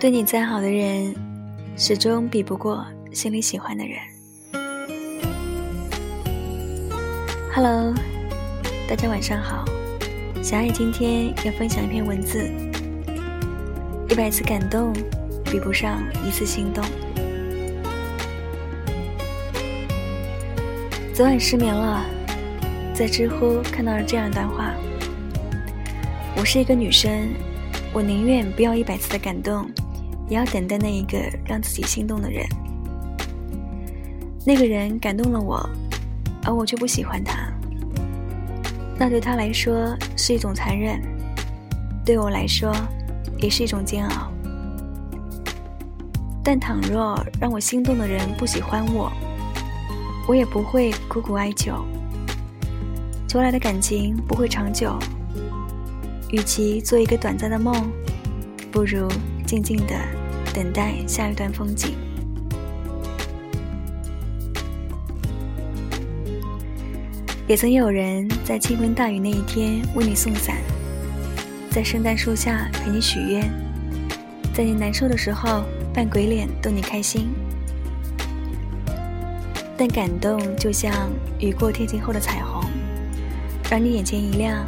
对你再好的人，始终比不过心里喜欢的人。Hello，大家晚上好。小爱今天要分享一篇文字：一百次感动，比不上一次心动。昨晚失眠了，在知乎看到了这样一段话：我是一个女生，我宁愿不要一百次的感动。也要等待那一个让自己心动的人。那个人感动了我，而我却不喜欢他。那对他来说是一种残忍，对我来说也是一种煎熬。但倘若让我心动的人不喜欢我，我也不会苦苦哀求。求来的感情不会长久，与其做一个短暂的梦，不如静静的。等待下一段风景。也曾有人在倾盆大雨那一天为你送伞，在圣诞树下陪你许愿，在你难受的时候扮鬼脸逗你开心。但感动就像雨过天晴后的彩虹，让你眼前一亮，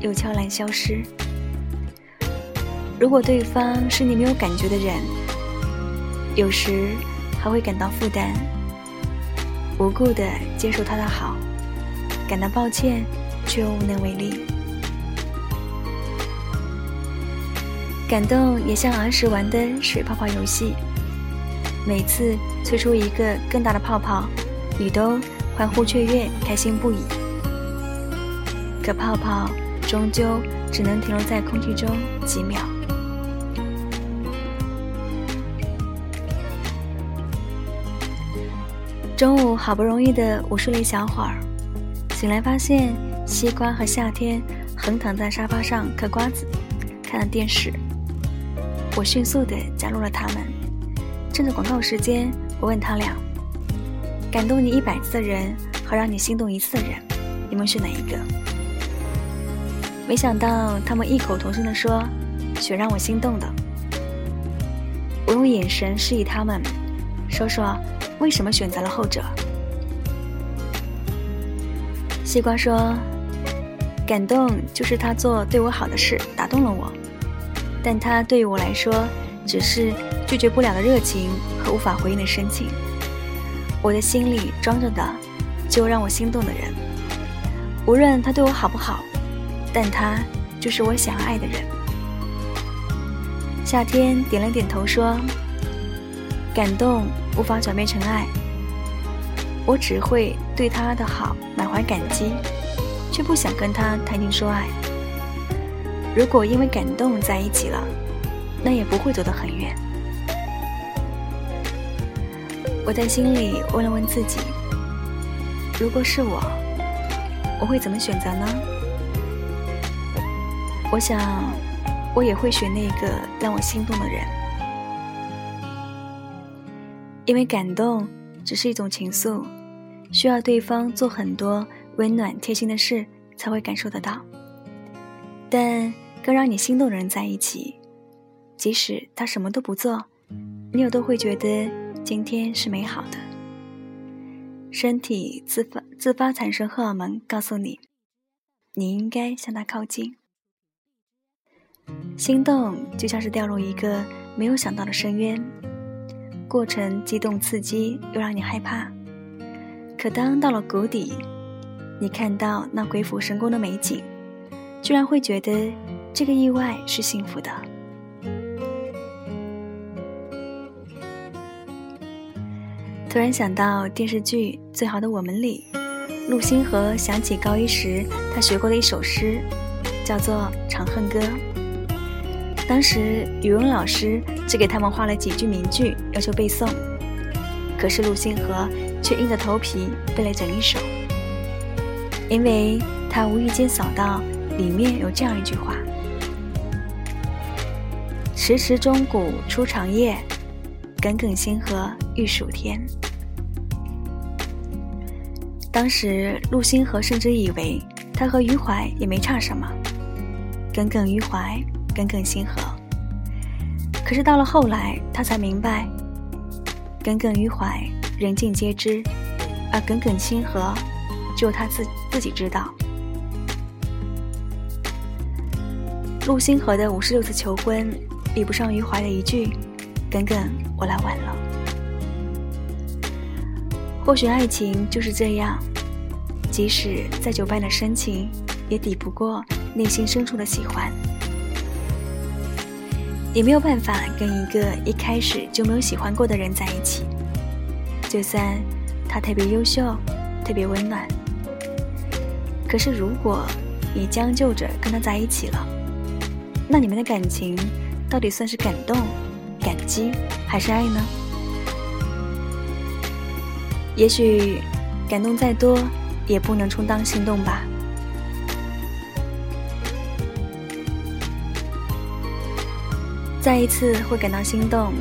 又悄然消失。如果对方是你没有感觉的人，有时还会感到负担，无故的接受他的好，感到抱歉，却又无能为力。感动也像儿时玩的水泡泡游戏，每次吹出一个更大的泡泡，你都欢呼雀跃，开心不已。可泡泡终究只能停留在空气中几秒。中午好不容易的午睡了一小会儿，醒来发现西瓜和夏天横躺在沙发上嗑瓜子，看了电视。我迅速的加入了他们，趁着广告时间，我问他俩：感动你一百次的人和让你心动一次的人，你们选哪一个？没想到他们异口同声的说：选让我心动的。我用眼神示意他们，说说。为什么选择了后者？西瓜说：“感动就是他做对我好的事打动了我，但他对于我来说只是拒绝不了的热情和无法回应的深情。我的心里装着的，就让我心动的人，无论他对我好不好，但他就是我想要爱的人。”夏天点了点头说。感动无法转变成爱，我只会对他的好满怀感激，却不想跟他谈情说爱。如果因为感动在一起了，那也不会走得很远。我在心里问了问自己：如果是我，我会怎么选择呢？我想，我也会选那个让我心动的人。因为感动只是一种情愫，需要对方做很多温暖贴心的事才会感受得到。但更让你心动的人在一起，即使他什么都不做，你也都会觉得今天是美好的。身体自发自发产生荷尔蒙，告诉你你应该向他靠近。心动就像是掉入一个没有想到的深渊。过程激动刺激，又让你害怕。可当到了谷底，你看到那鬼斧神工的美景，居然会觉得这个意外是幸福的。突然想到电视剧《最好的我们》里，陆星河想起高一时他学过的一首诗，叫做《长恨歌》。当时语文老师只给他们画了几句名句，要求背诵。可是陆星河却硬着头皮背了整一首，因为他无意间扫到里面有这样一句话：“迟迟钟鼓初长夜，耿耿星河欲曙天。”当时陆星河甚至以为他和余淮也没差什么，耿耿于怀。耿耿星河，可是到了后来，他才明白，耿耿于怀，人尽皆知，而耿耿清河，只有他自自己知道。陆星河的五十六次求婚，比不上余淮的一句“耿耿，我来晚了”。或许爱情就是这样，即使再久伴的深情，也抵不过内心深处的喜欢。也没有办法跟一个一开始就没有喜欢过的人在一起，就算他特别优秀、特别温暖。可是如果你将就着跟他在一起了，那你们的感情到底算是感动、感激还是爱呢？也许感动再多，也不能充当心动吧。再一次会感到心动，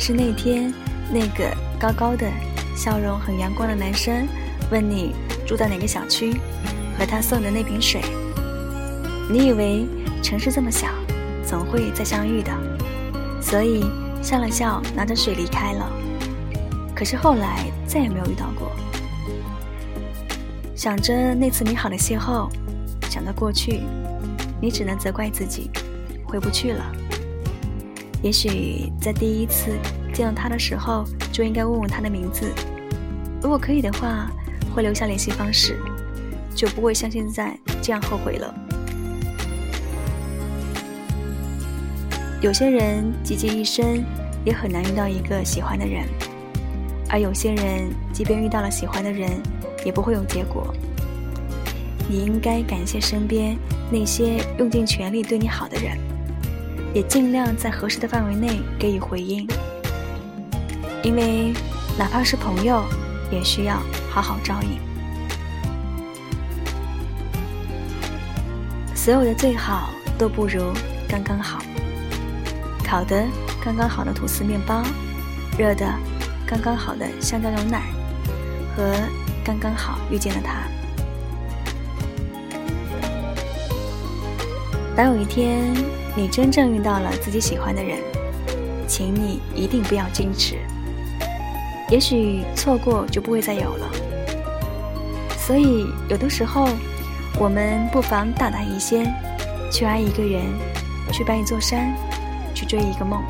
是那天那个高高的、笑容很阳光的男生问你住在哪个小区，和他送的那瓶水。你以为城市这么小，总会再相遇的，所以笑了笑，拿着水离开了。可是后来再也没有遇到过。想着那次美好的邂逅，想到过去，你只能责怪自己，回不去了。也许在第一次见到他的时候，就应该问问他的名字。如果可以的话，会留下联系方式，就不会像现在这样后悔了。有些人积极一生，也很难遇到一个喜欢的人；而有些人，即便遇到了喜欢的人，也不会有结果。你应该感谢身边那些用尽全力对你好的人。也尽量在合适的范围内给予回应，因为哪怕是朋友，也需要好好照应。所有的最好都不如刚刚好。烤的刚刚好的吐司面包，热的刚刚好的香蕉牛奶，和刚刚好遇见了他。当有一天。你真正遇到了自己喜欢的人，请你一定不要矜持。也许错过就不会再有了。所以有的时候，我们不妨大胆一些，去爱一个人，去搬一座山，去追一个梦。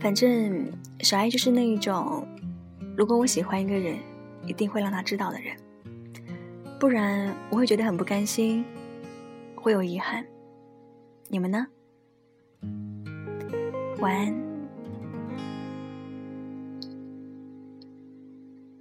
反正小爱就是那一种，如果我喜欢一个人，一定会让他知道的人。不然我会觉得很不甘心，会有遗憾。你们呢？晚安。